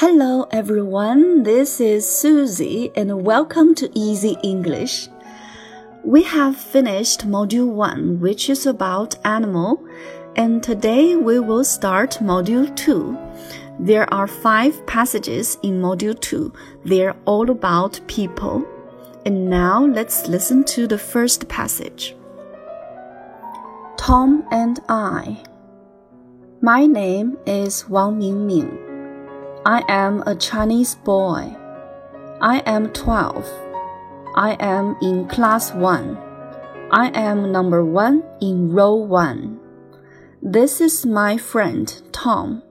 Hello everyone, this is Susie and welcome to Easy English. We have finished module 1 which is about animal and today we will start module 2. There are 5 passages in module 2. They're all about people. And now let's listen to the first passage. Tom and I. My name is Wang Mingming. I am a Chinese boy. I am 12. I am in class 1. I am number 1 in row 1. This is my friend Tom.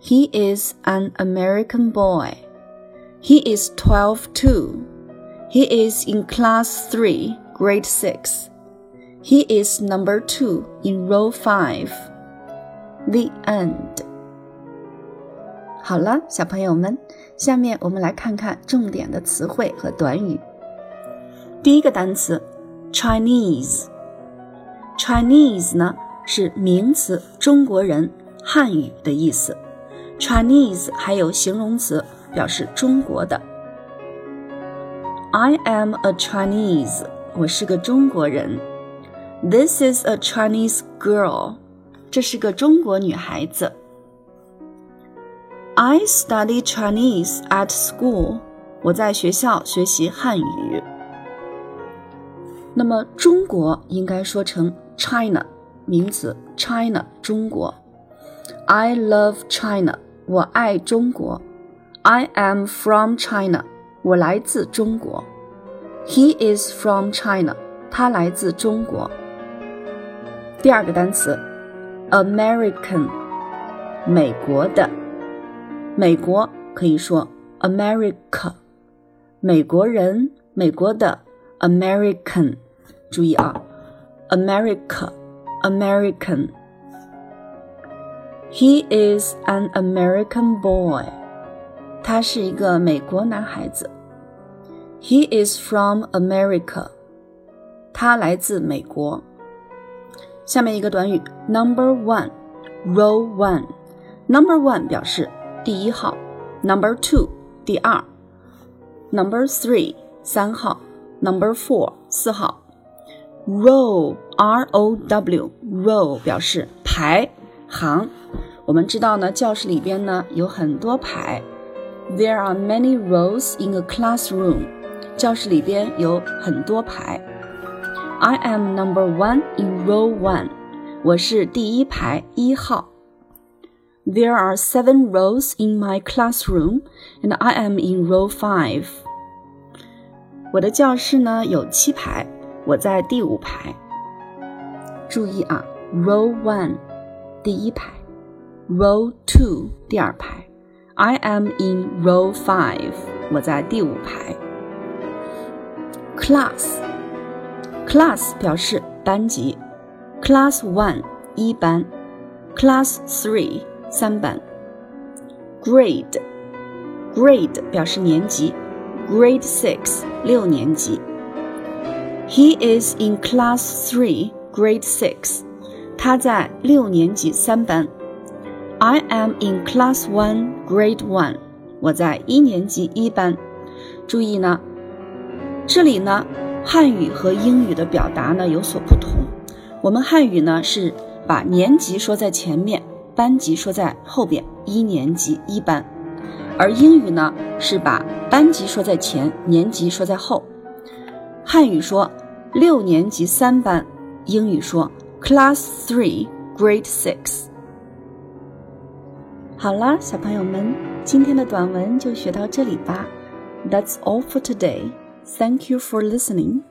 He is an American boy. He is 12 too. He is in class 3, grade 6. He is number 2 in row 5. The end. 好了，小朋友们，下面我们来看看重点的词汇和短语。第一个单词，Chinese，Chinese 呢是名词，中国人、汉语的意思。Chinese 还有形容词，表示中国的。I am a Chinese，我是个中国人。This is a Chinese girl，这是个中国女孩子。I study Chinese at school. 我在学校学习汉语。那么中国应该说成 China，名词 China 中国。I love China，我爱中国。I am from China，我来自中国。He is from China，他来自中国。第二个单词，American，美国的。美国可以说 America，美国人，美国的 American，注意啊，America，American。He is an American boy，他是一个美国男孩子。He is from America，他来自美国。下面一个短语 Number one，Row one，Number one 表示。 第一号，Number two，第二，Number three，三号，Number four，四号。Row R O W row 表示排行。我们知道呢，教室里边呢有很多排。There are many rows in a classroom。教室里边有很多排。I am number one in row one。我是第一排一号。 There are seven rows in my classroom, and I am in row five. 我的教室呢有七排，我在第五排。注意啊，row one 第一排，row two 第二排。I am in row five，我在第五排。Class，class 表示班级，class one 一班，class three。 三班。Grade，grade 表示年级，Grade six 六年级。He is in class three, grade six。他在六年级三班。I am in class one, grade one。我在一年级一班。注意呢，这里呢，汉语和英语的表达呢有所不同。我们汉语呢是把年级说在前面。班级说在后边，一年级一班，而英语呢是把班级说在前，年级说在后。汉语说六年级三班，英语说 Class Three, Grade Six。好啦，小朋友们，今天的短文就学到这里吧。That's all for today. Thank you for listening.